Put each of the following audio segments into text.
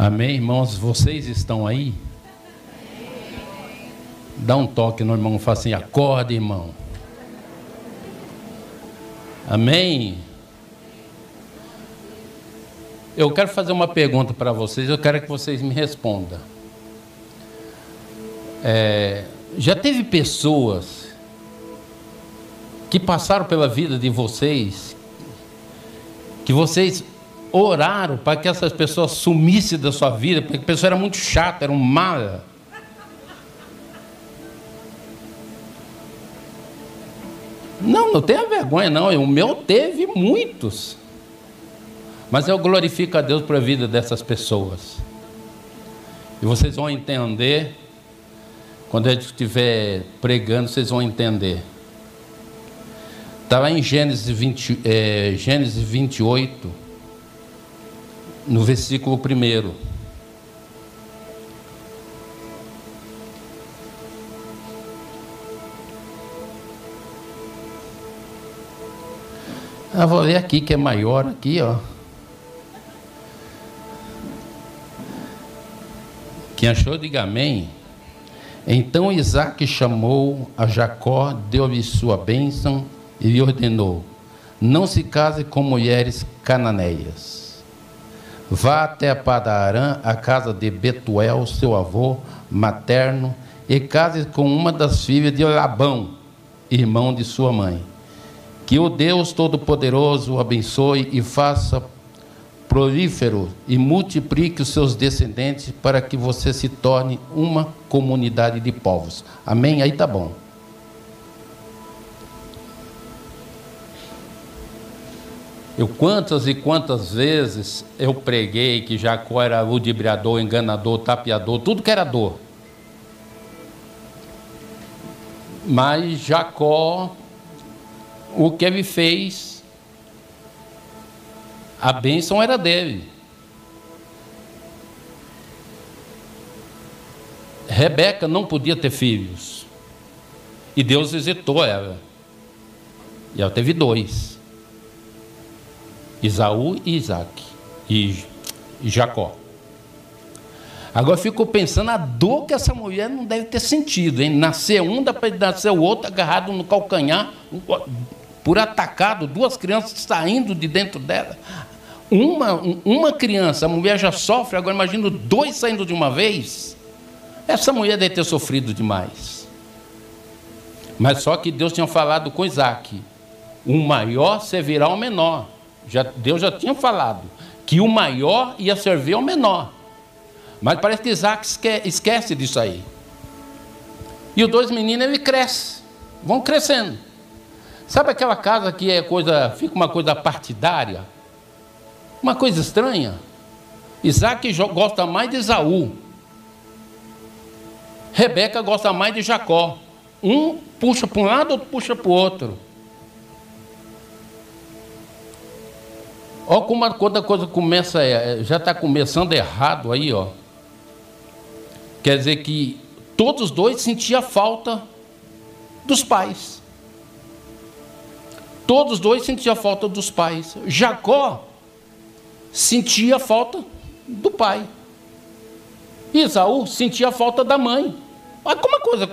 Amém, irmãos? Vocês estão aí? Dá um toque no irmão, fala assim: acorda, irmão. Amém? Eu quero fazer uma pergunta para vocês, eu quero que vocês me respondam. É, já teve pessoas que passaram pela vida de vocês, que vocês oraram para que essas pessoas sumissem da sua vida, porque a pessoa era muito chata, era um mala. Não, não tenha vergonha, não. O meu teve muitos. Mas eu glorifico a Deus a vida dessas pessoas. E vocês vão entender, quando eu estiver pregando, vocês vão entender. Está lá em Gênesis, 20, é, Gênesis 28, no versículo 1. Ah, vou ler aqui que é maior aqui, ó. Quem achou, diga amém. Então Isaac chamou a Jacó, deu-lhe sua bênção e lhe ordenou: Não se case com mulheres cananeias. Vá até Padarã, a casa de Betuel, seu avô materno, e case com uma das filhas de Labão, irmão de sua mãe. Que o Deus Todo-Poderoso abençoe e faça prolífero e multiplique os seus descendentes para que você se torne uma comunidade de povos. Amém? Aí tá bom. Eu quantas e quantas vezes eu preguei que Jacó era ludibriador, enganador, tapeador, tudo que era dor. Mas Jacó, o que ele fez, a bênção era dele. Rebeca não podia ter filhos. E Deus visitou ela. E ela teve dois. Isaú e Isaac e Jacó. Agora fico pensando a dor que essa mulher não deve ter sentido, hein? Nascer um, depois nascer o outro, agarrado no calcanhar, por atacado, duas crianças saindo de dentro dela. Uma, uma criança, a mulher já sofre, agora imagino dois saindo de uma vez. Essa mulher deve ter sofrido demais. Mas só que Deus tinha falado com Isaac: o maior servirá ao menor. Já, Deus já tinha falado que o maior ia servir ao menor. Mas parece que Isaac esquece disso aí. E os dois meninos, ele cresce, vão crescendo. Sabe aquela casa que é coisa, fica uma coisa partidária? Uma coisa estranha. Isaac gosta mais de Esaú. Rebeca gosta mais de Jacó. Um puxa para um lado, outro puxa para o outro. Olha como a, quando a coisa começa, é, já está começando errado aí, ó. Quer dizer que todos os dois sentiam falta dos pais. Todos os dois sentiam falta dos pais. Jacó sentia falta do pai. Isaú sentia falta da mãe. Olha como a coisa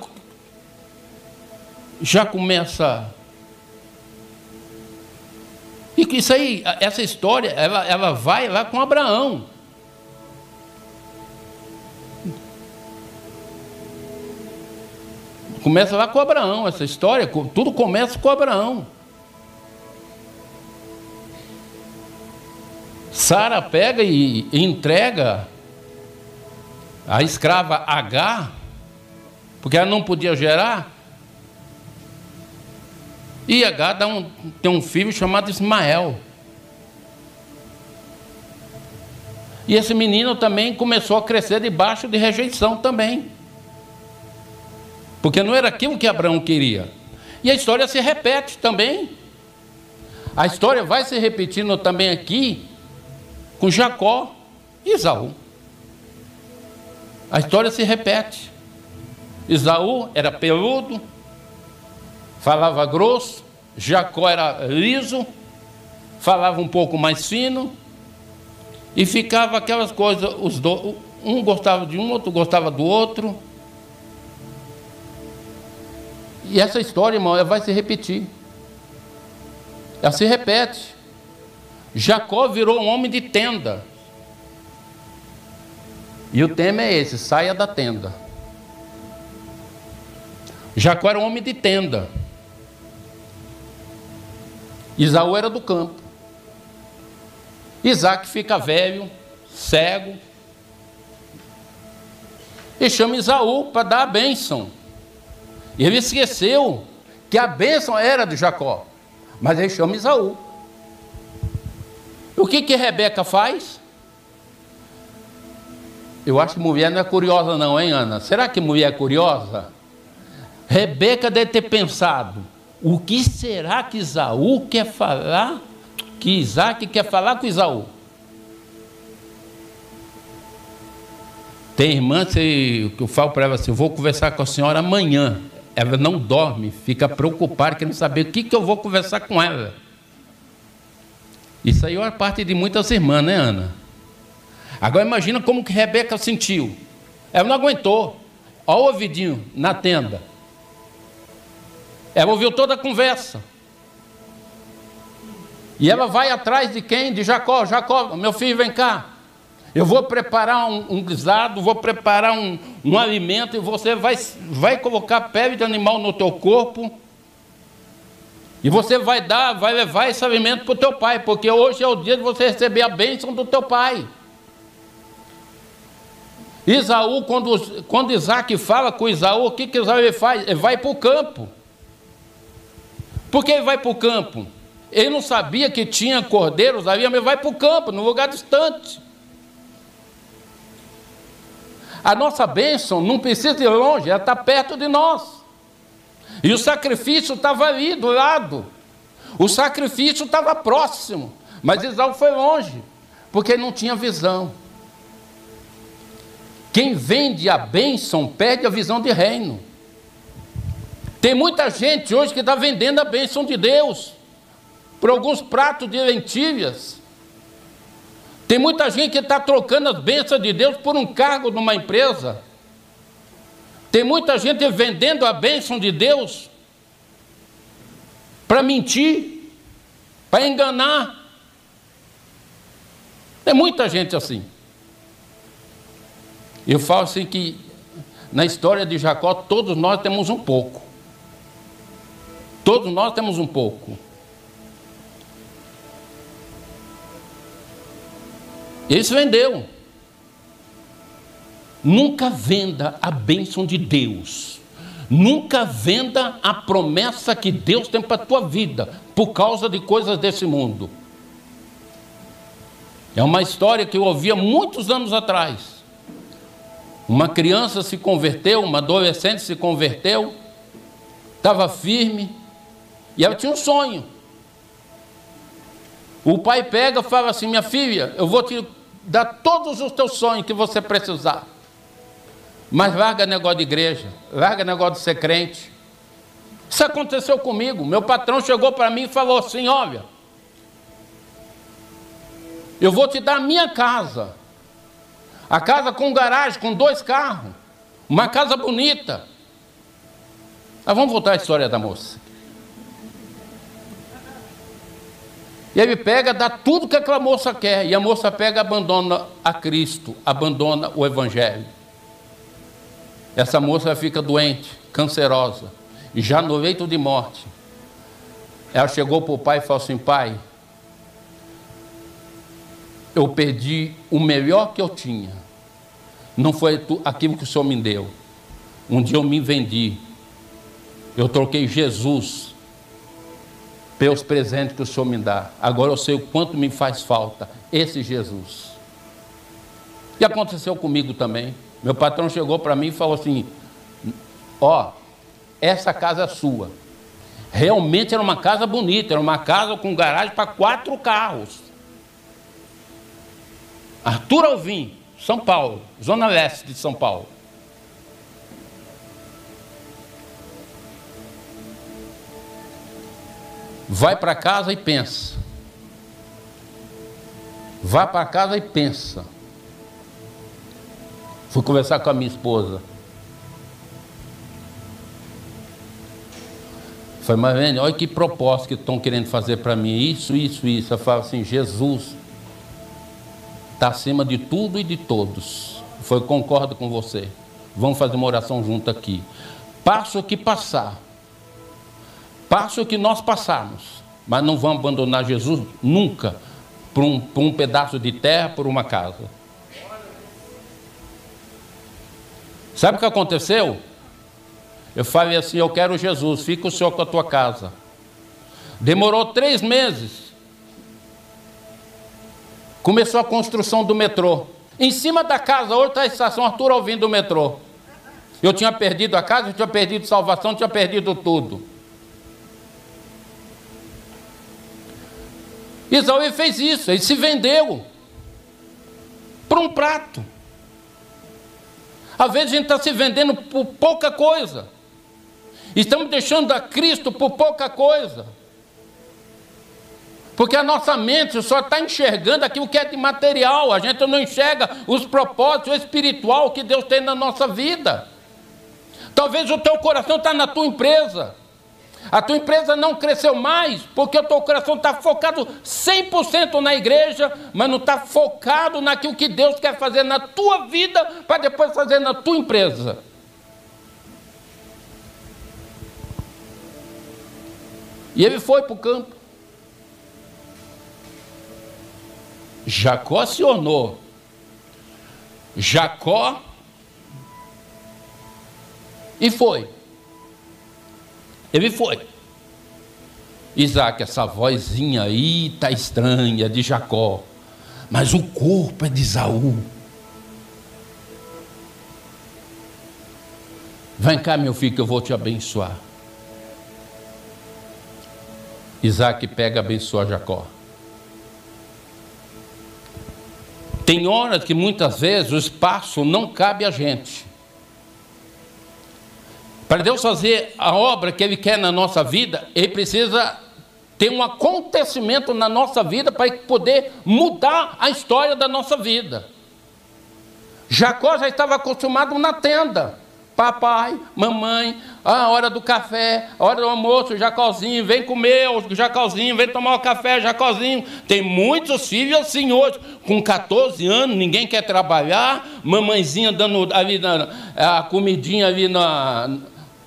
já começa e isso aí, essa história, ela, ela vai lá com Abraão. Começa lá com Abraão, essa história, tudo começa com Abraão. Sara pega e entrega a escrava H, porque ela não podia gerar, e H um, tem um filho chamado Ismael. E esse menino também começou a crescer debaixo de rejeição também. Porque não era aquilo que Abraão queria. E a história se repete também. A história vai se repetindo também aqui com Jacó e Isaú. A história se repete. Isaú era peludo, falava grosso, Jacó era liso, falava um pouco mais fino, E ficava aquelas coisas, os do, um gostava de um, outro gostava do outro. E essa história, irmão, ela vai se repetir. Ela se repete. Jacó virou um homem de tenda. E o tema é esse: saia da tenda. Jacó era um homem de tenda. Isaú era do campo. Isaac fica velho, cego, e chama Isaú para dar a bênção. E ele esqueceu que a bênção era de Jacó, mas ele chama Isaú. O que que Rebeca faz? Eu acho que mulher não é curiosa não, hein, Ana? Será que mulher é curiosa? Rebeca deve ter pensado, o que será que Isaú quer falar, que Isaac quer falar com Isaú? Tem irmã que eu falo para ela assim, eu vou conversar com a senhora amanhã. Ela não dorme, fica preocupada, querendo saber o que, que eu vou conversar com ela. Isso aí é parte de muitas irmãs, né, Ana? Agora imagina como que Rebeca sentiu. Ela não aguentou. Olha o ouvidinho na tenda. Ela ouviu toda a conversa. E ela vai atrás de quem? De Jacó. Jacó, meu filho, vem cá. Eu vou preparar um, um guisado, vou preparar um, um alimento e você vai, vai colocar pele de animal no teu corpo. E você vai dar, vai levar esse alimento para o teu pai, porque hoje é o dia de você receber a bênção do teu pai. Isaú, quando, quando Isaac fala com Isaú, o que, que Isaú faz? Ele vai para o campo. Por que ele vai para o campo? Ele não sabia que tinha cordeiros ali, mas vai para o campo, num lugar distante. A nossa bênção não precisa ir longe, ela está perto de nós. E o sacrifício estava ali do lado. O sacrifício estava próximo. Mas Isaú foi longe, porque não tinha visão. Quem vende a bênção perde a visão de reino. Tem muita gente hoje que está vendendo a bênção de Deus por alguns pratos de lentilhas. Tem muita gente que está trocando as bênçãos de Deus por um cargo numa empresa. Tem muita gente vendendo a bênção de Deus para mentir, para enganar. Tem muita gente assim. Eu falo assim que na história de Jacó todos nós temos um pouco. Todos nós temos um pouco. Ele se vendeu. Nunca venda a bênção de Deus. Nunca venda a promessa que Deus tem para a tua vida por causa de coisas desse mundo. É uma história que eu ouvia muitos anos atrás. Uma criança se converteu, uma adolescente se converteu, estava firme, e ela tinha um sonho. O pai pega e fala assim: Minha filha, eu vou te dar todos os teus sonhos que você precisar. Mas larga negócio de igreja, larga negócio de ser crente. Isso aconteceu comigo. Meu patrão chegou para mim e falou assim: Olha, eu vou te dar a minha casa. A casa com garagem, com dois carros. Uma casa bonita. Mas vamos voltar à história da moça. E ele pega, dá tudo que aquela moça quer. E a moça pega abandona a Cristo, abandona o Evangelho. Essa moça fica doente, cancerosa, já no leito de morte. Ela chegou para o pai e falou assim: Pai, eu perdi o melhor que eu tinha. Não foi aquilo que o Senhor me deu. Um dia eu me vendi. Eu troquei Jesus pelos presentes que o Senhor me dá. Agora eu sei o quanto me faz falta esse Jesus. E aconteceu comigo também. Meu patrão chegou para mim e falou assim: Ó, essa casa é sua. Realmente era uma casa bonita, era uma casa com garagem para quatro carros. Arthur Alvim, São Paulo, Zona Leste de São Paulo. Vai para casa e pensa. Vá para casa e pensa. Fui conversar com a minha esposa. Falei, mas vendo, olha que proposta que estão querendo fazer para mim. Isso, isso, isso. Eu falo assim, Jesus está acima de tudo e de todos. Foi, concordo com você. Vamos fazer uma oração junto aqui. Passo o que passar. Passo o que nós passarmos. Mas não vamos abandonar Jesus nunca por um, por um pedaço de terra, por uma casa. Sabe o que aconteceu? Eu falei assim: Eu quero Jesus, fica o senhor com a tua casa. Demorou três meses. Começou a construção do metrô. Em cima da casa, outra estação, Arthur ouvindo o metrô. Eu tinha perdido a casa, eu tinha perdido salvação, eu tinha perdido tudo. Isaú fez isso, ele se vendeu por um prato. Às vezes a gente está se vendendo por pouca coisa. Estamos deixando a Cristo por pouca coisa. Porque a nossa mente só está enxergando aquilo que é de material, a gente não enxerga os propósitos espiritual que Deus tem na nossa vida. Talvez o teu coração está na tua empresa. A tua empresa não cresceu mais porque o teu coração está focado 100% na igreja, mas não está focado naquilo que Deus quer fazer na tua vida para depois fazer na tua empresa. E ele foi para o campo. Jacó se. Jacó e foi. Ele foi. Isaac, essa vozinha aí está estranha de Jacó, mas o corpo é de Isaú. Vem cá, meu filho, que eu vou te abençoar. Isaac pega e abençoa Jacó. Tem horas que muitas vezes o espaço não cabe a gente. Para Deus fazer a obra que Ele quer na nossa vida, Ele precisa ter um acontecimento na nossa vida para poder mudar a história da nossa vida. Jacó já estava acostumado na tenda. Papai, mamãe, a hora do café, a hora do almoço, Jacózinho, vem comer, Jacózinho, vem tomar o café, Jacózinho. Tem muitos filhos assim hoje, com 14 anos, ninguém quer trabalhar, mamãezinha dando ali na, a comidinha ali na,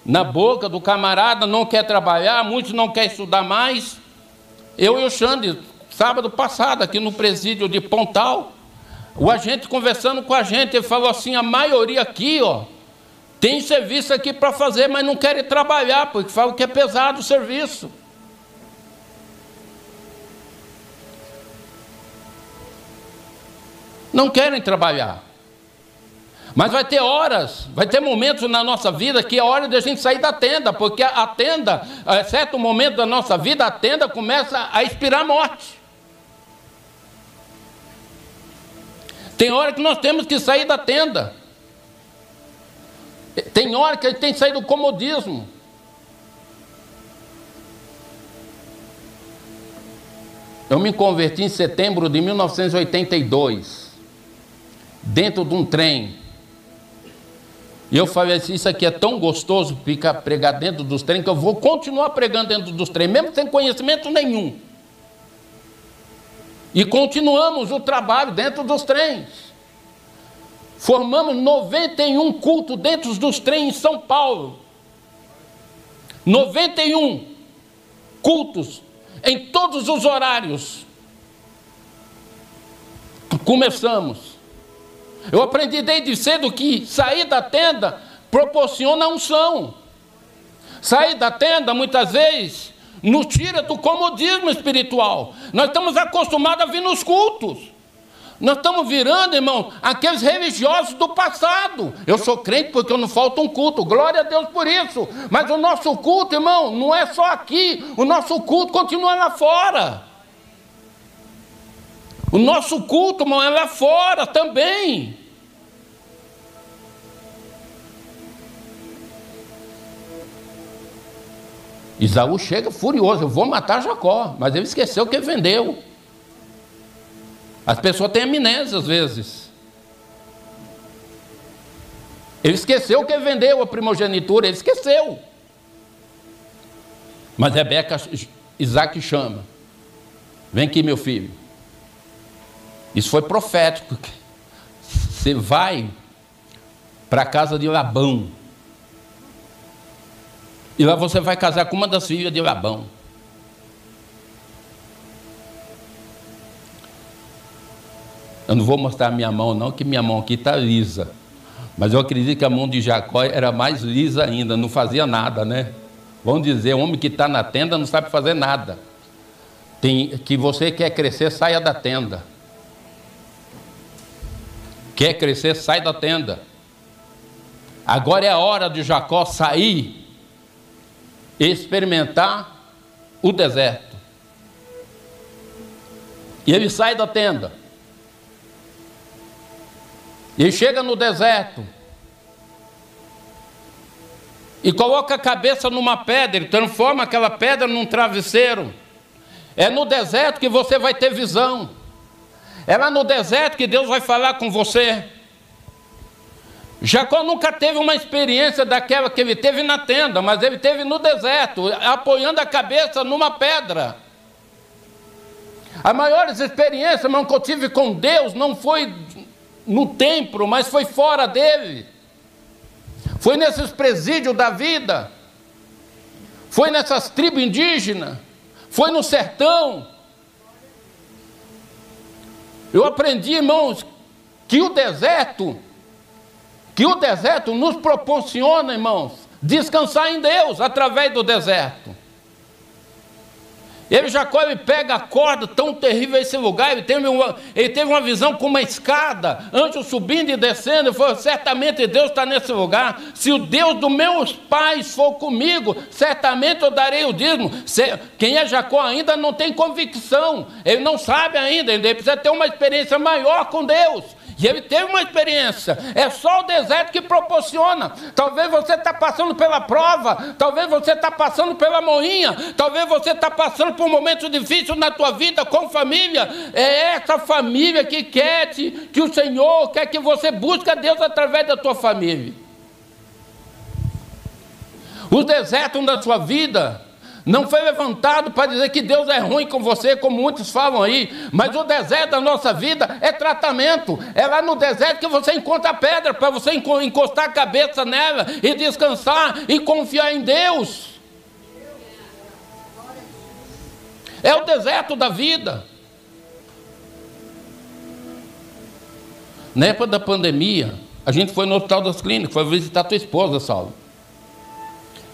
na boca do camarada, não quer trabalhar, muitos não querem estudar mais. Eu e o Xande, sábado passado, aqui no presídio de Pontal, o agente conversando com a gente, ele falou assim: a maioria aqui, ó, tem serviço aqui para fazer, mas não querem trabalhar, porque falam que é pesado o serviço. Não querem trabalhar. Mas vai ter horas, vai ter momentos na nossa vida que é hora de a gente sair da tenda, porque a tenda, a certo momento da nossa vida, a tenda começa a expirar morte. Tem hora que nós temos que sair da tenda. Tem hora que a gente tem que sair do comodismo. Eu me converti em setembro de 1982, dentro de um trem e eu falei assim: isso aqui é tão gostoso ficar pregar dentro dos trens que eu vou continuar pregando dentro dos trens, mesmo sem conhecimento nenhum. E continuamos o trabalho dentro dos trens. Formamos 91 cultos dentro dos trens em São Paulo. 91 cultos em todos os horários. Começamos. Eu aprendi desde cedo que sair da tenda proporciona unção. Sair da tenda, muitas vezes, nos tira do comodismo espiritual. Nós estamos acostumados a vir nos cultos. Nós estamos virando, irmão, aqueles religiosos do passado. Eu sou crente porque eu não falta um culto. Glória a Deus por isso. Mas o nosso culto, irmão, não é só aqui. O nosso culto continua lá fora. O nosso culto, irmão, é lá fora também. Isaú chega furioso, eu vou matar Jacó, mas ele esqueceu que vendeu. As pessoas têm amnésia às vezes. Ele esqueceu que vendeu a primogenitura, ele esqueceu. Mas Rebeca, Isaac chama. Vem aqui, meu filho. Isso foi profético. Você vai para a casa de Labão. E lá você vai casar com uma das filhas de Labão. Eu não vou mostrar minha mão, não, que minha mão aqui está lisa. Mas eu acredito que a mão de Jacó era mais lisa ainda, não fazia nada, né? Vamos dizer, o homem que está na tenda não sabe fazer nada. Tem, que você quer crescer, saia da tenda. Quer crescer, sai da tenda. Agora é a hora de Jacó sair e experimentar o deserto. E ele sai da tenda. E chega no deserto. E coloca a cabeça numa pedra, ele transforma aquela pedra num travesseiro. É no deserto que você vai ter visão. É lá no deserto que Deus vai falar com você. Jacó nunca teve uma experiência daquela que ele teve na tenda, mas ele teve no deserto, apoiando a cabeça numa pedra. As maiores experiências, que eu tive com Deus não foi no templo, mas foi fora dele. Foi nesses presídios da vida. Foi nessas tribos indígenas. Foi no sertão. Eu aprendi, irmãos, que o deserto, que o deserto nos proporciona, irmãos, descansar em Deus através do deserto. Ele, Jacó, ele pega a corda, tão terrível esse lugar, ele teve, uma, ele teve uma visão com uma escada, antes subindo e descendo, ele falou, certamente Deus está nesse lugar, se o Deus dos meus pais for comigo, certamente eu darei o dízimo. Quem é Jacó ainda não tem convicção, ele não sabe ainda, ele precisa ter uma experiência maior com Deus. E ele teve uma experiência. É só o deserto que proporciona. Talvez você está passando pela prova, talvez você está passando pela moinha, talvez você está passando por um momento difícil na tua vida com família. É essa família que quer te, que o Senhor quer que você busque a Deus através da tua família. O deserto da sua vida não foi levantado para dizer que Deus é ruim com você, como muitos falam aí. Mas o deserto da nossa vida é tratamento. É lá no deserto que você encontra a pedra para você encostar a cabeça nela e descansar e confiar em Deus. É o deserto da vida. Na época da pandemia, a gente foi no Hospital das Clínicas, foi visitar a tua esposa, Saulo.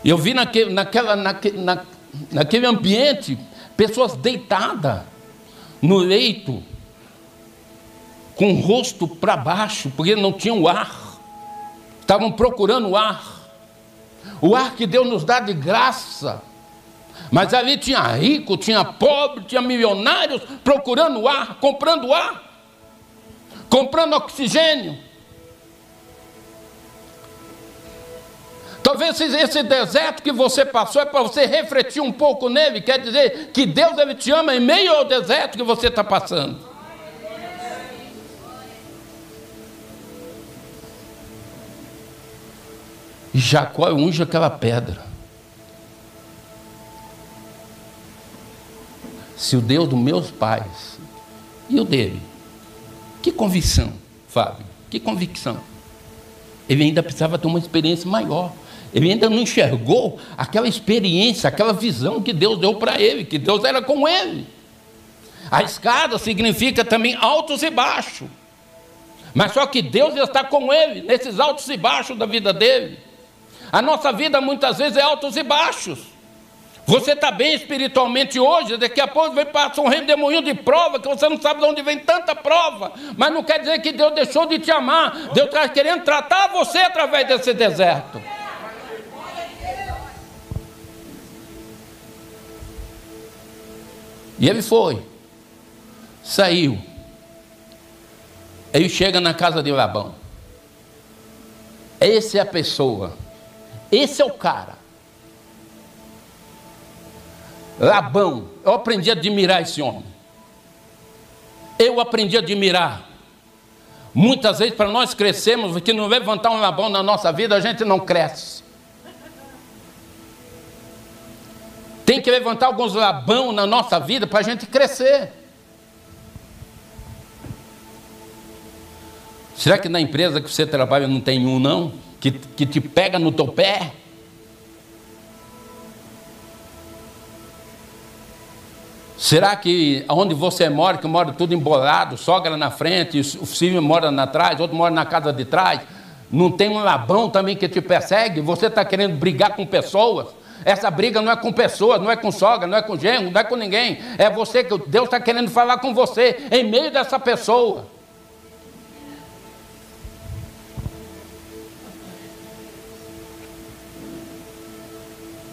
E eu vi naquele, naquela, naquele, na, naquele ambiente, pessoas deitadas no leito, com o rosto para baixo, porque não tinham ar, estavam procurando o ar, o ar que Deus nos dá de graça. Mas ali tinha rico, tinha pobre, tinha milionários procurando ar, comprando ar, comprando oxigênio. Talvez esse deserto que você passou é para você refletir um pouco nele, quer dizer que Deus ele te ama em meio ao deserto que você está passando. E Jacó unge aquela pedra. Se o Deus dos meus pais e o dele, que convicção, Fábio, que convicção. Ele ainda precisava ter uma experiência maior. Ele ainda não enxergou aquela experiência, aquela visão que Deus deu para ele, que Deus era com ele. A escada significa também altos e baixos. Mas só que Deus está com ele, nesses altos e baixos da vida dele. A nossa vida muitas vezes é altos e baixos. Você está bem espiritualmente hoje, daqui a pouco vem passar um redemoinho de prova, que você não sabe de onde vem tanta prova, mas não quer dizer que Deus deixou de te amar, Deus está querendo tratar você através desse deserto. E ele foi, saiu. Ele chega na casa de Labão. Essa é a pessoa, esse é o cara. Labão, eu aprendi a admirar esse homem. eu aprendi a admirar. Muitas vezes, para nós crescermos, que não levantar um labão na nossa vida, a gente não cresce. Tem que levantar alguns labão na nossa vida para a gente crescer. Será que na empresa que você trabalha não tem um, não? Que, que te pega no teu pé? Será que onde você mora, que mora tudo embolado, sogra na frente, o filho mora na trás, outro mora na casa de trás, não tem um labão também que te persegue? Você está querendo brigar com pessoas? Essa briga não é com pessoas, não é com sogra, não é com genro, não é com ninguém. É você que Deus está querendo falar com você em meio dessa pessoa.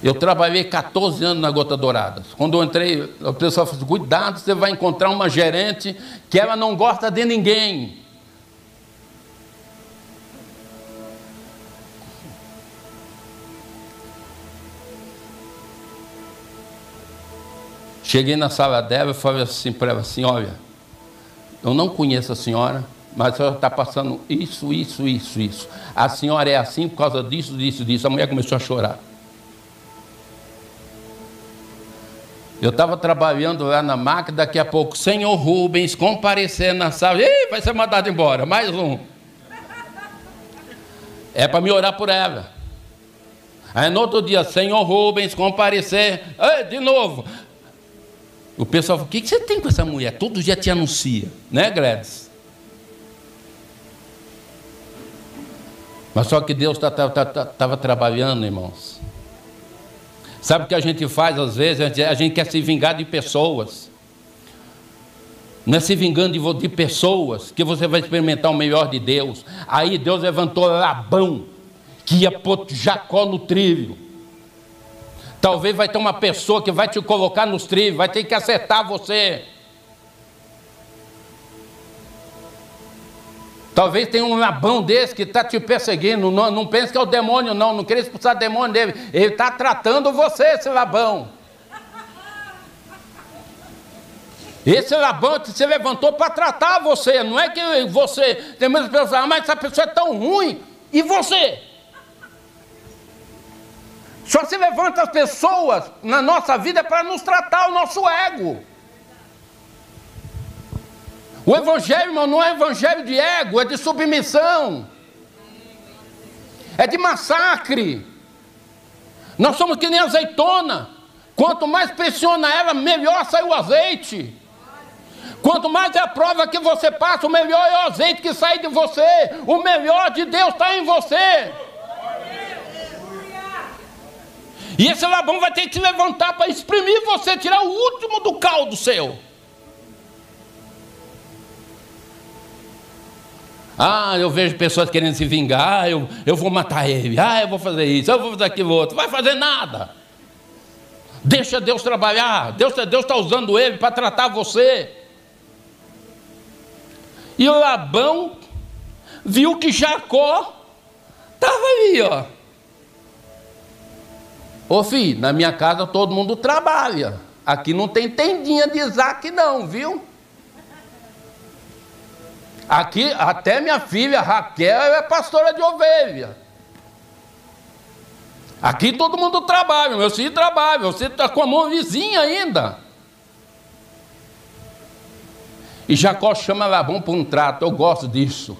Eu trabalhei 14 anos na Gota Dourada. Quando eu entrei, o pessoal falou: cuidado, você vai encontrar uma gerente que ela não gosta de ninguém. Cheguei na sala dela e falei assim para ela assim: olha, eu não conheço a senhora, mas a senhora está passando isso, isso, isso, isso. A senhora é assim por causa disso, disso, disso. A mulher começou a chorar. Eu estava trabalhando lá na máquina, daqui a pouco, senhor Rubens comparecer na sala. Ih, vai ser mandado embora, mais um. É para me orar por ela. Aí no outro dia, senhor Rubens comparecer. Ei, de novo. O pessoal falou: o que, você tem com essa mulher? Todo dia te anuncia, né, Gladys? Mas só que Deus estava tá, tá, tá, trabalhando, irmãos. Sabe o que a gente faz às vezes? A gente quer se vingar de pessoas. Não é se vingando de, de pessoas que você vai experimentar o melhor de Deus. Aí Deus levantou Labão, que ia pôr Jacó no trilho. Talvez vai ter uma pessoa que vai te colocar nos trilhos, vai ter que acertar você. Talvez tenha um labão desse que está te perseguindo. Não, não pense que é o demônio, não. Não queria expulsar o demônio dele. Ele está tratando você, esse labão. Esse labão se levantou para tratar você. Não é que você. Tem muitas pessoas ah, mas essa pessoa é tão ruim. E você? Só se levanta as pessoas na nossa vida para nos tratar o nosso ego. O evangelho, irmão, não é evangelho de ego, é de submissão. É de massacre. Nós somos que nem azeitona. Quanto mais pressiona ela, melhor sai o azeite. Quanto mais é a prova que você passa, o melhor é o azeite que sai de você. O melhor de Deus está em você. E esse labão vai ter que se levantar para exprimir você, tirar o último do caldo seu. Ah, eu vejo pessoas querendo se vingar, ah, eu, eu vou matar ele, ah, eu vou fazer isso, eu vou fazer aquilo outro. Vai fazer nada. Deixa Deus trabalhar. Deus está usando ele para tratar você. E Labão viu que Jacó estava ali, ó. Ô filho, na minha casa todo mundo trabalha. Aqui não tem tendinha de Isaac, não, viu? Aqui, até minha filha Raquel é pastora de ovelha. Aqui todo mundo trabalha, meu filho trabalha, você está com a mão vizinha ainda. E Jacó chama Labão para um trato, eu gosto disso.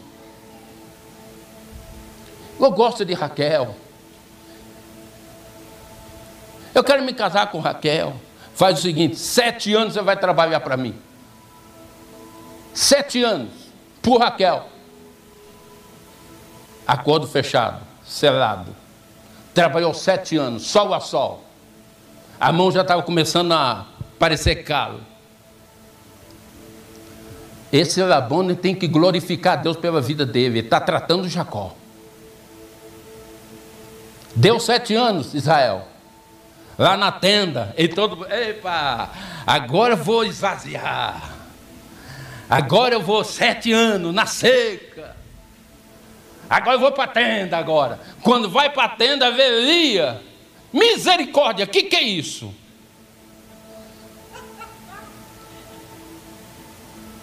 Eu gosto de Raquel. Eu quero me casar com Raquel. Faz o seguinte: sete anos você vai trabalhar para mim. Sete anos por Raquel. Acordo fechado, selado. Trabalhou sete anos, sol a sol. A mão já estava começando a parecer calo. Esse Labão tem que glorificar Deus pela vida dele. Ele está tratando Jacó. Deu sete anos, Israel. Lá na tenda. E todo. Epa! Agora vou esvaziar. Agora eu vou sete anos na seca. Agora eu vou para a tenda agora. Quando vai para a tenda, vê Misericórdia, o que, que é isso?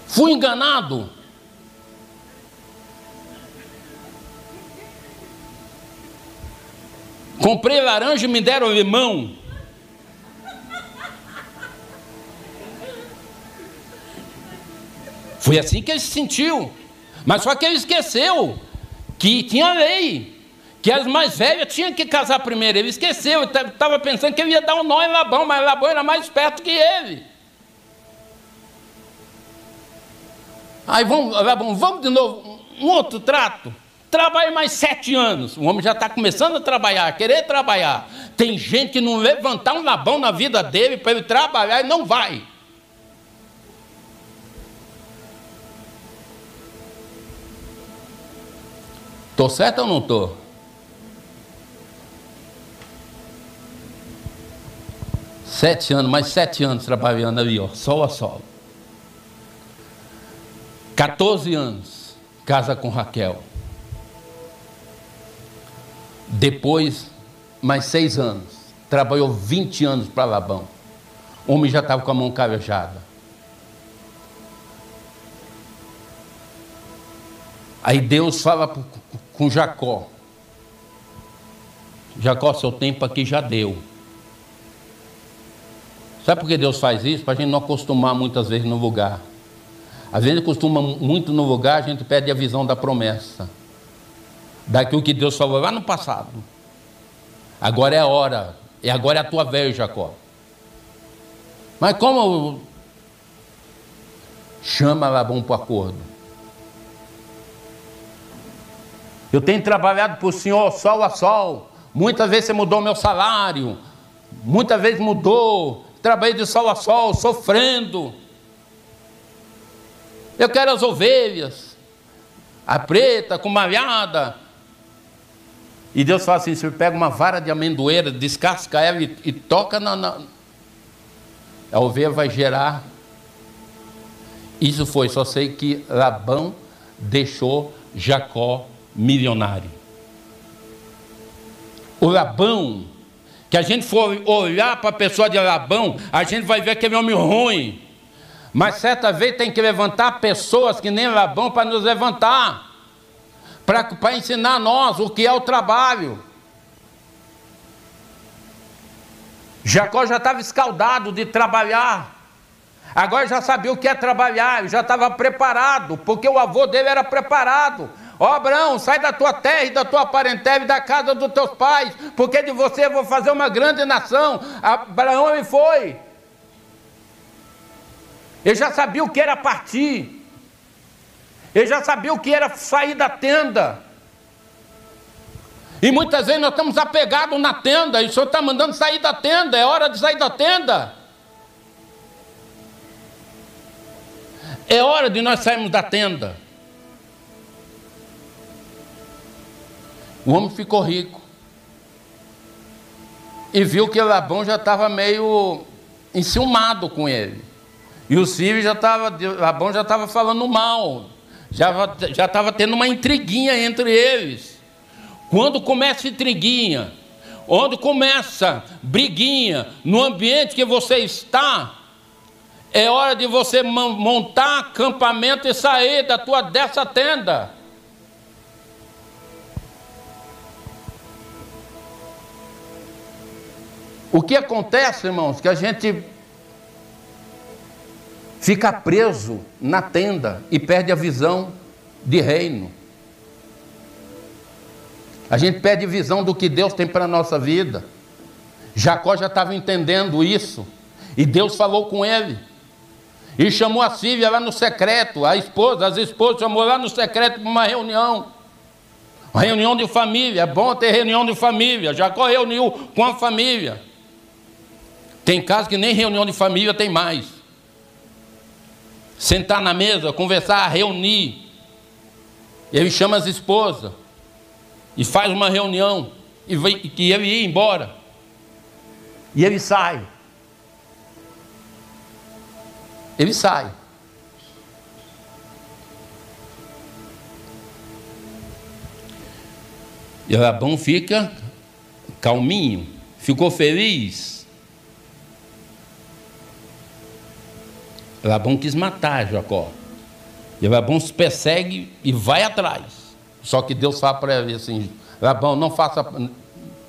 Fui enganado. Comprei laranja e me deram limão. Foi assim que ele se sentiu. Mas só que ele esqueceu que tinha lei, que as mais velhas tinham que casar primeiro. Ele esqueceu, estava pensando que ele ia dar um nó em Labão, mas Labão era mais esperto que ele. Aí vamos, Labão, vamos de novo, um outro trato. Trabalhe mais sete anos. O homem já está começando a trabalhar, a querer trabalhar. Tem gente que não levantar um labão na vida dele para ele trabalhar e não vai. Estou certo ou não estou? Sete anos, mais sete anos trabalhando ali, ó, sol a sol. 14 anos, casa com Raquel. Depois, mais seis anos, trabalhou 20 anos para Labão. O homem já estava com a mão calejada. Aí Deus fala com Jacó: Jacó, seu tempo aqui já deu. Sabe por que Deus faz isso? Para a gente não acostumar muitas vezes no lugar. Às vezes costuma muito no lugar, a gente perde a visão da promessa. Daquilo que Deus falou lá no passado. Agora é a hora. E agora é a tua vez, Jacó. Mas como chama Labão para o acordo? Eu tenho trabalhado para o Senhor sol a sol. Muitas vezes você mudou meu salário. Muitas vezes mudou. Trabalhei de sol a sol, sofrendo. Eu quero as ovelhas. A preta com malhada. E Deus fala assim: você pega uma vara de amendoeira, descasca ela e, e toca na, na. A ovelha vai gerar. Isso foi, só sei que Labão deixou Jacó milionário. O Labão, que a gente for olhar para a pessoa de Labão, a gente vai ver que é um homem ruim. Mas certa vez tem que levantar pessoas que nem Labão para nos levantar, para ensinar a nós o que é o trabalho. Jacó já estava escaldado de trabalhar. Agora já sabia o que é trabalhar, já estava preparado, porque o avô dele era preparado. Ó oh, Abraão, sai da tua terra e da tua parentela e da casa dos teus pais, porque de você eu vou fazer uma grande nação. Abraão ele foi. Ele já sabia o que era partir. Ele já sabia o que era sair da tenda. E muitas vezes nós estamos apegados na tenda, e o Senhor está mandando sair da tenda, é hora de sair da tenda. É hora de nós sairmos da tenda. O homem ficou rico. E viu que Labão já estava meio enciumado com ele. E os filhos já estavam, Labão já estava falando mal. Já estava tendo uma intriguinha entre eles. Quando começa intriguinha, onde começa briguinha, no ambiente que você está, é hora de você montar acampamento e sair da tua dessa tenda. O que acontece, irmãos, que a gente fica preso na tenda e perde a visão de reino. A gente perde visão do que Deus tem para a nossa vida. Jacó já estava entendendo isso. E Deus falou com ele. E chamou a Sílvia lá no secreto, a esposa, as esposas chamou lá no secreto para uma reunião. Uma reunião de família. É bom ter reunião de família. Jacó reuniu com a família. Tem casos que nem reunião de família tem mais. Sentar na mesa, conversar, reunir. Ele chama as esposas e faz uma reunião e, vai, e ele ia embora. E ele sai. Ele sai. E Labão fica calminho, ficou feliz. Labão quis matar Jacó. E Labão se persegue e vai atrás. Só que Deus fala para ele assim: Labão, não faça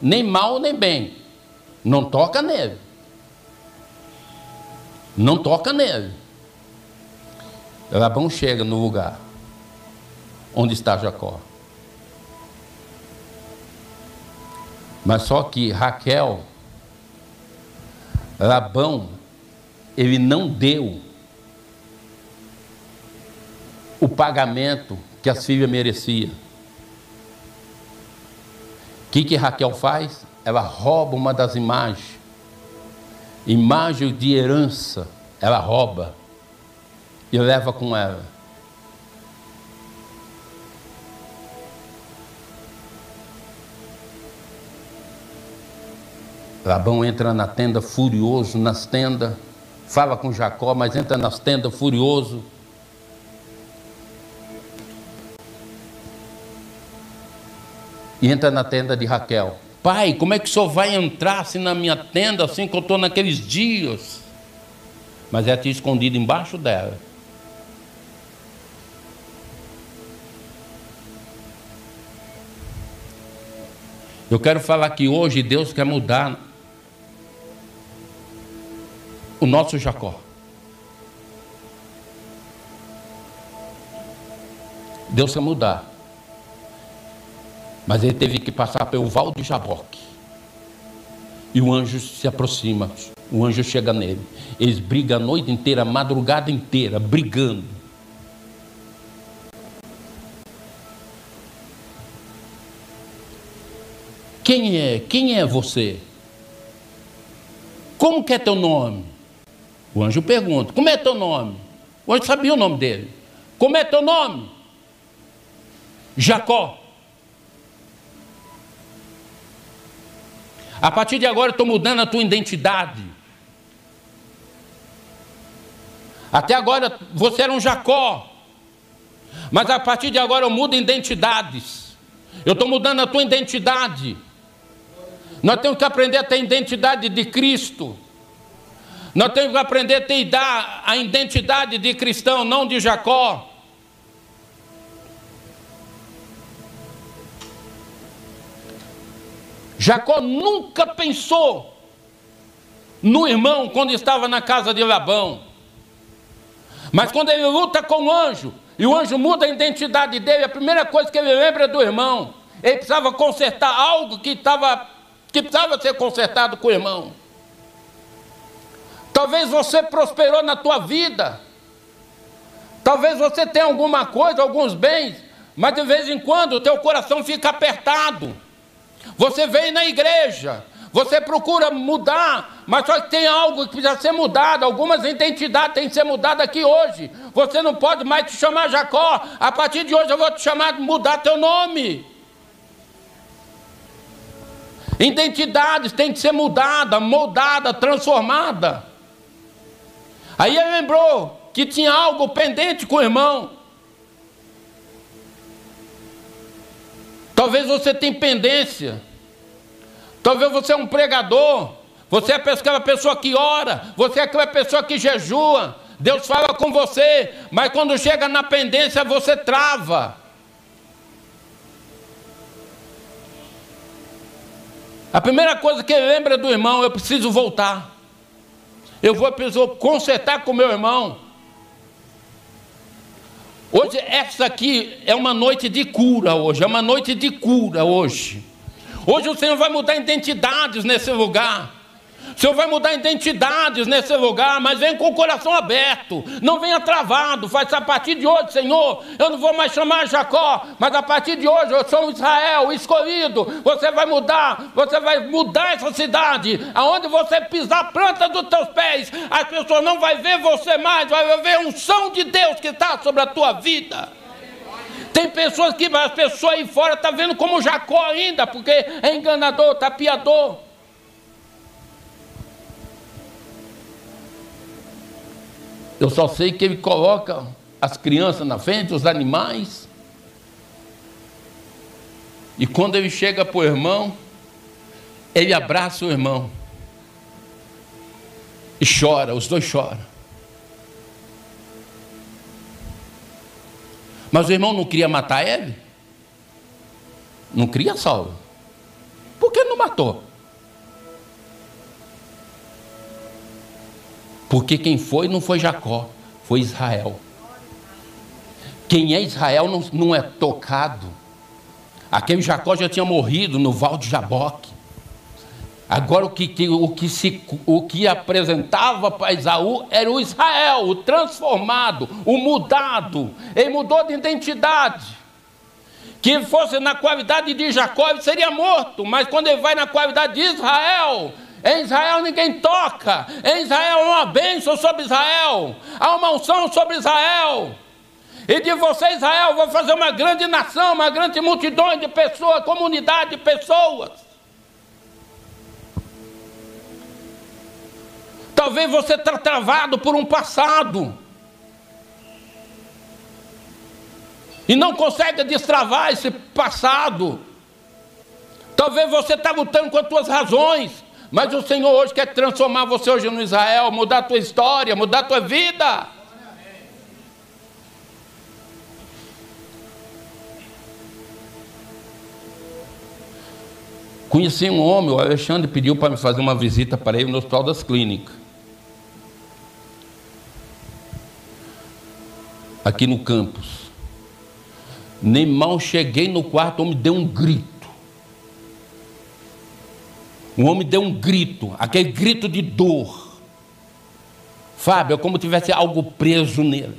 nem mal nem bem. Não toca nele. Não toca nele. Labão chega no lugar onde está Jacó. Mas só que Raquel, Labão, ele não deu o pagamento que as filhas mereciam. O que, que Raquel faz? Ela rouba uma das imagens, imagem de herança, ela rouba e leva com ela. Labão entra na tenda furioso, nas tendas, fala com Jacó, mas entra nas tendas furioso. E entra na tenda de Raquel. Pai, como é que o senhor vai entrar assim na minha tenda, assim que eu estou naqueles dias? Mas ela tinha escondido embaixo dela. Eu quero falar que hoje Deus quer mudar o nosso Jacó. Deus quer mudar. Mas ele teve que passar pelo val de Jaboque. E o anjo se aproxima, o anjo chega nele. Eles brigam a noite inteira, a madrugada inteira, brigando. Quem é? Quem é você? Como que é teu nome? O anjo pergunta: Como é teu nome? O anjo sabia o nome dele. Como é teu nome? Jacó. A partir de agora eu estou mudando a tua identidade. Até agora você era um Jacó. Mas a partir de agora eu mudo identidades. Eu estou mudando a tua identidade. Nós temos que aprender a ter a identidade de Cristo. Nós temos que aprender a ter a identidade de cristão, não de Jacó. Jacó nunca pensou no irmão quando estava na casa de Labão. Mas quando ele luta com o anjo, e o anjo muda a identidade dele, a primeira coisa que ele lembra é do irmão. Ele precisava consertar algo que, estava, que precisava ser consertado com o irmão. Talvez você prosperou na tua vida. Talvez você tenha alguma coisa, alguns bens, mas de vez em quando o teu coração fica apertado. Você vem na igreja, você procura mudar, mas só que tem algo que precisa ser mudado, algumas identidades têm que ser mudadas aqui hoje. Você não pode mais te chamar Jacó, a partir de hoje eu vou te chamar, mudar teu nome. Identidades têm que ser mudadas, moldadas, transformadas. Aí ele lembrou que tinha algo pendente com o irmão. Talvez você tenha pendência. Talvez você é um pregador. Você é aquela pessoa que ora. Você é aquela pessoa que jejua. Deus fala com você. Mas quando chega na pendência, você trava. A primeira coisa que lembra do irmão, eu preciso voltar. Eu vou preciso consertar com meu irmão. Hoje, essa aqui é uma noite de cura hoje, é uma noite de cura hoje. Hoje o Senhor vai mudar identidades nesse lugar. O Senhor vai mudar identidades nesse lugar, mas vem com o coração aberto, não venha travado. Faz a partir de hoje, Senhor, eu não vou mais chamar Jacó, mas a partir de hoje eu sou um Israel escolhido. Você vai mudar, você vai mudar essa cidade, aonde você pisar a planta dos teus pés, as pessoas não vão ver você mais, vai ver um som de Deus que está sobre a tua vida. Tem pessoas que as pessoas aí fora estão tá vendo como Jacó ainda, porque é enganador, tapiador. Eu só sei que ele coloca as crianças na frente, os animais. E quando ele chega para o irmão, ele abraça o irmão. E chora, os dois choram. Mas o irmão não queria matar ele? Não queria Saulo. Por que não matou? Porque quem foi não foi Jacó, foi Israel. Quem é Israel não, não é tocado. Aquele Jacó já tinha morrido no val de Jaboque. Agora o que, que, o que, se, o que apresentava para Isaú era o Israel, o transformado, o mudado. Ele mudou de identidade. Que fosse na qualidade de Jacó, ele seria morto, mas quando ele vai na qualidade de Israel, em Israel ninguém toca, em Israel há uma bênção sobre Israel, há uma unção sobre Israel. E de você, Israel, vou fazer uma grande nação, uma grande multidão de pessoas, comunidade de pessoas. Talvez você está travado por um passado. E não consegue destravar esse passado. Talvez você está lutando com as suas razões. Mas o Senhor hoje quer transformar você hoje no Israel, mudar a tua história, mudar a tua vida. Conheci um homem, o Alexandre pediu para me fazer uma visita para ele no Hospital das Clínicas. aqui no campus. Nem mal cheguei no quarto, o homem deu um grito. O homem deu um grito, aquele grito de dor. Fábio, é como se tivesse algo preso nele.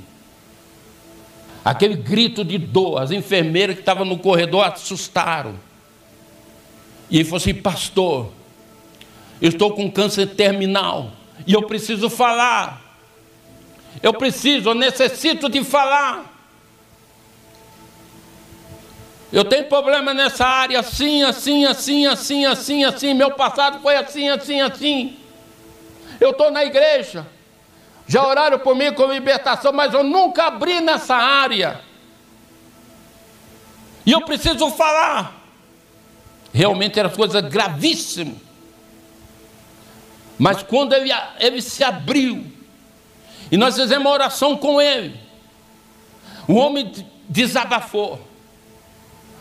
Aquele grito de dor, as enfermeiras que estavam no corredor assustaram. E ele falou assim: Pastor, estou com câncer terminal e eu preciso falar. Eu preciso, eu necessito de falar. Eu tenho problema nessa área assim, assim, assim, assim, assim, assim. Meu passado foi assim, assim, assim. Eu estou na igreja. Já oraram por mim com libertação, mas eu nunca abri nessa área. E eu preciso falar. Realmente eram coisas gravíssimas. Mas quando ele, ele se abriu, e nós fizemos uma oração com ele. O homem desabafou.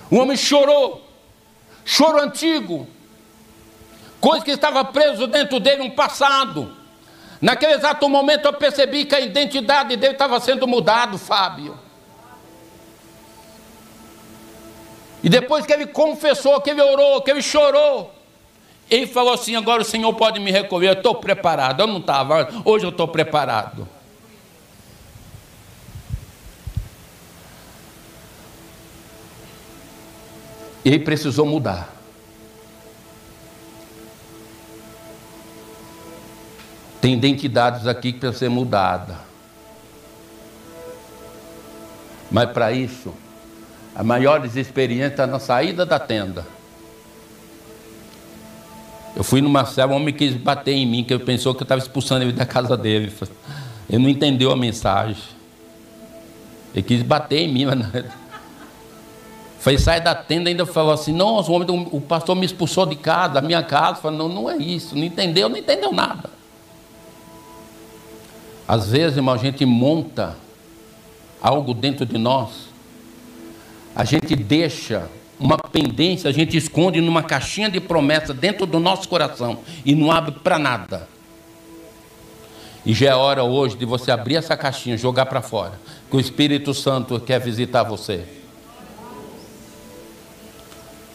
O homem chorou. Choro antigo. Coisa que estava preso dentro dele, um passado. Naquele exato momento eu percebi que a identidade dele estava sendo mudado, Fábio. E depois que ele confessou, que ele orou, que ele chorou, ele falou assim: agora o Senhor pode me recolher, eu estou preparado. Eu não estava, hoje eu estou preparado. Ele precisou mudar. Tem identidades aqui que precisam ser mudadas. Mas para isso, a maior experiência está na saída da tenda. Eu fui numa célula, um homem quis bater em mim, que ele pensou que eu estava expulsando ele da casa dele. Ele não entendeu a mensagem. Ele quis bater em mim, mas não. Foi sair da tenda e ainda falou assim: não, o pastor me expulsou de casa, da minha casa. Falei, não, não é isso, não entendeu, não entendeu nada. Às vezes, irmão, a gente monta algo dentro de nós, a gente deixa uma pendência, a gente esconde numa caixinha de promessa dentro do nosso coração e não abre para nada. E já é hora hoje de você abrir essa caixinha, jogar para fora, que o Espírito Santo quer visitar você.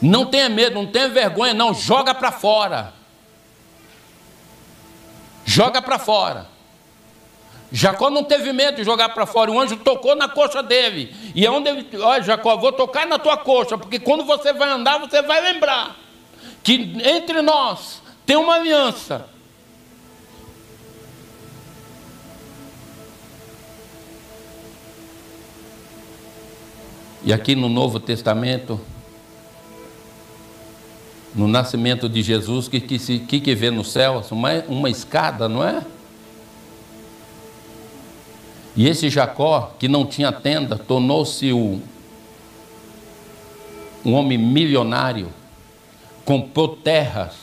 Não tenha medo, não tenha vergonha, não. Joga para fora. Joga para fora. Jacó não teve medo de jogar para fora. O anjo tocou na coxa dele. E é onde ele, olha, Jacó, vou tocar na tua coxa, porque quando você vai andar, você vai lembrar que entre nós tem uma aliança. E aqui no Novo Testamento, no nascimento de Jesus, que que, se, que, que vê no céu? Uma, uma escada, não é? E esse Jacó, que não tinha tenda, tornou-se um homem milionário, comprou terras.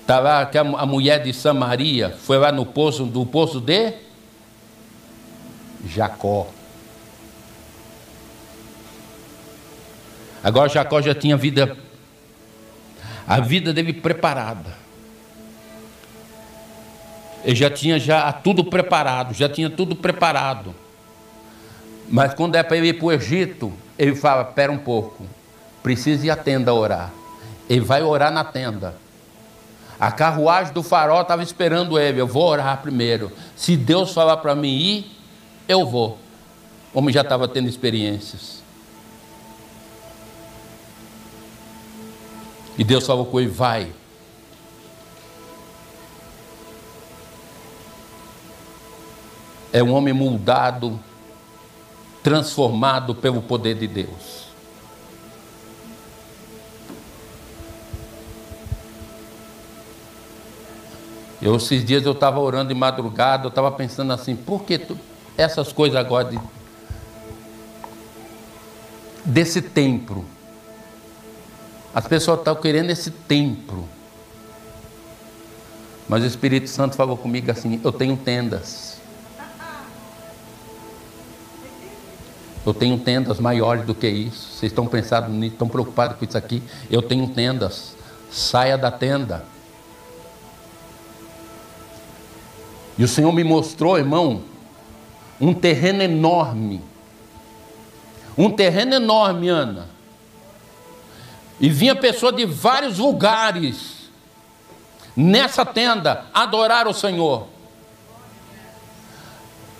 Está lá que a, a mulher de Samaria foi lá no poço do poço de Jacó. Agora Jacó já tinha vida, a vida dele preparada. Ele já tinha já tudo preparado, já tinha tudo preparado. Mas quando é para ele ir para o Egito, ele fala: Espera um pouco, precisa ir à tenda orar. Ele vai orar na tenda. A carruagem do farol estava esperando ele. Eu vou orar primeiro. Se Deus falar para mim ir, eu vou. O homem já estava tendo experiências. E Deus falou com ele: vai. É um homem moldado, transformado pelo poder de Deus. Eu, esses dias eu estava orando de madrugada, eu estava pensando assim, por que tu, essas coisas agora de, desse templo? As pessoas estão querendo esse templo. Mas o Espírito Santo falou comigo assim: eu tenho tendas. Eu tenho tendas maiores do que isso. Vocês estão pensando nisso, estão preocupados com isso aqui? Eu tenho tendas. Saia da tenda. E o Senhor me mostrou, irmão, um terreno enorme. Um terreno enorme, Ana. E vinha pessoa de vários lugares nessa tenda adorar o Senhor.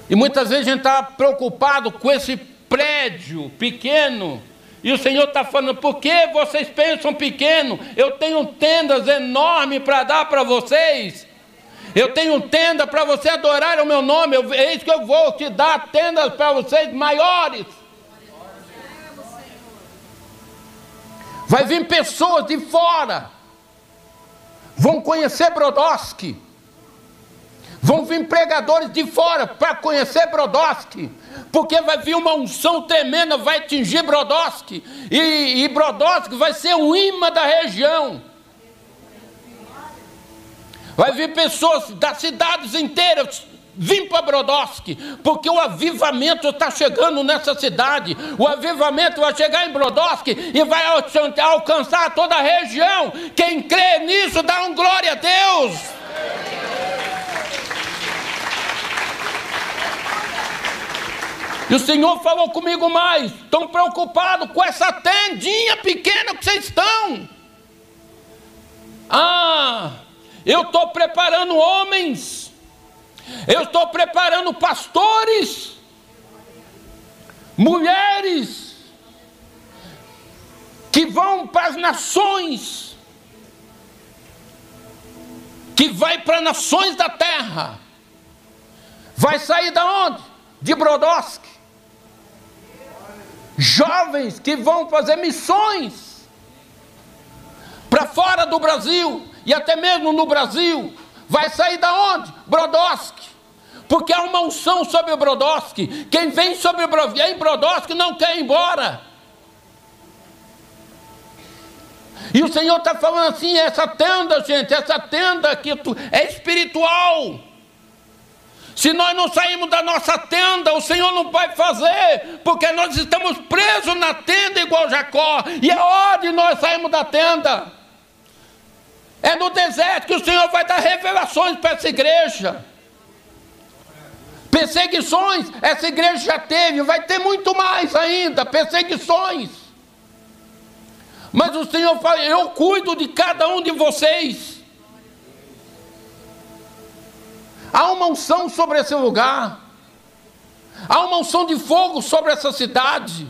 E muitas vezes a gente está preocupado com esse prédio pequeno. E o Senhor está falando, por que vocês pensam pequeno? Eu tenho tendas enormes para dar para vocês. Eu tenho tenda para você adorar o meu nome. Eu, eis que eu vou te dar tendas para vocês maiores. Vai vir pessoas de fora. Vão conhecer Brodowski. Vão vir pregadores de fora para conhecer Brodowski. Porque vai vir uma unção tremenda, vai atingir Brodowski. E, e Brodowski vai ser o imã da região. Vai vir pessoas das cidades inteiras Vim para Brodowski, porque o avivamento está chegando nessa cidade. O avivamento vai chegar em Brodowski e vai alcançar toda a região. Quem crê nisso, dá um glória a Deus. E o Senhor falou comigo mais: estão preocupados com essa tendinha pequena que vocês estão. Ah, eu estou preparando homens, eu estou preparando pastores, mulheres, que vão para as nações, que vai para as nações da terra. Vai sair da onde? De Brodowski. Jovens que vão fazer missões para fora do Brasil e até mesmo no Brasil, vai sair da onde? Brodowski. Porque há uma unção sobre o Brodowski. Quem vem sobre o Brodowski não quer ir embora. E o Senhor está falando assim: essa tenda, gente, essa tenda aqui é espiritual. Se nós não sairmos da nossa tenda, o Senhor não vai fazer, porque nós estamos presos na tenda igual Jacó, e é hora de nós sairmos da tenda. É no deserto que o Senhor vai dar revelações para essa igreja. Perseguições, essa igreja já teve, vai ter muito mais ainda, perseguições. Mas o Senhor fala: Eu cuido de cada um de vocês. Há uma unção sobre esse lugar, há uma unção de fogo sobre essa cidade.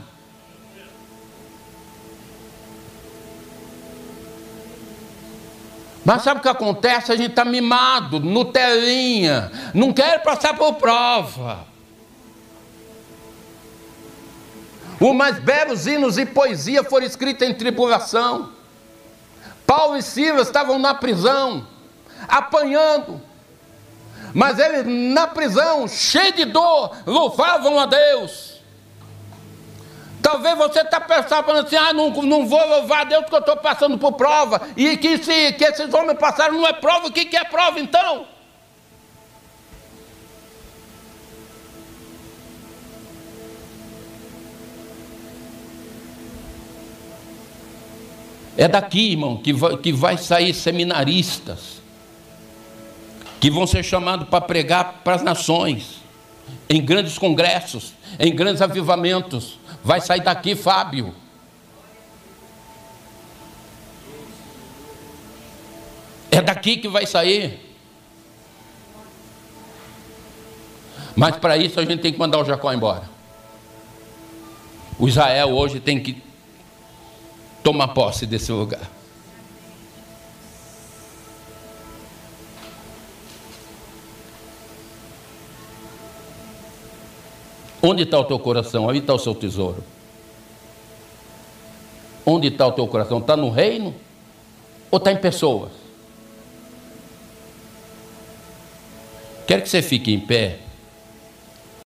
Mas sabe o que acontece? A gente está mimado, Nutelinha, não quer passar por prova. Os mais belos hinos e poesia foram escritos em tribulação. Paulo e Silas estavam na prisão, apanhando. Mas eles, na prisão, cheios de dor, louvavam a Deus. Talvez você está pensando assim, ah, não, não vou louvar a Deus porque eu estou passando por prova. E que, se, que esses homens passaram não é prova, o que, que é prova então? É daqui, irmão, que vai, que vai sair seminaristas, que vão ser chamados para pregar para as nações, em grandes congressos, em grandes avivamentos. Vai sair daqui, Fábio. É daqui que vai sair. Mas para isso a gente tem que mandar o Jacó embora. O Israel hoje tem que tomar posse desse lugar. Onde está o teu coração? Aí está o seu tesouro. Onde está o teu coração? Está no reino ou está em pessoas? Quero que você fique em pé.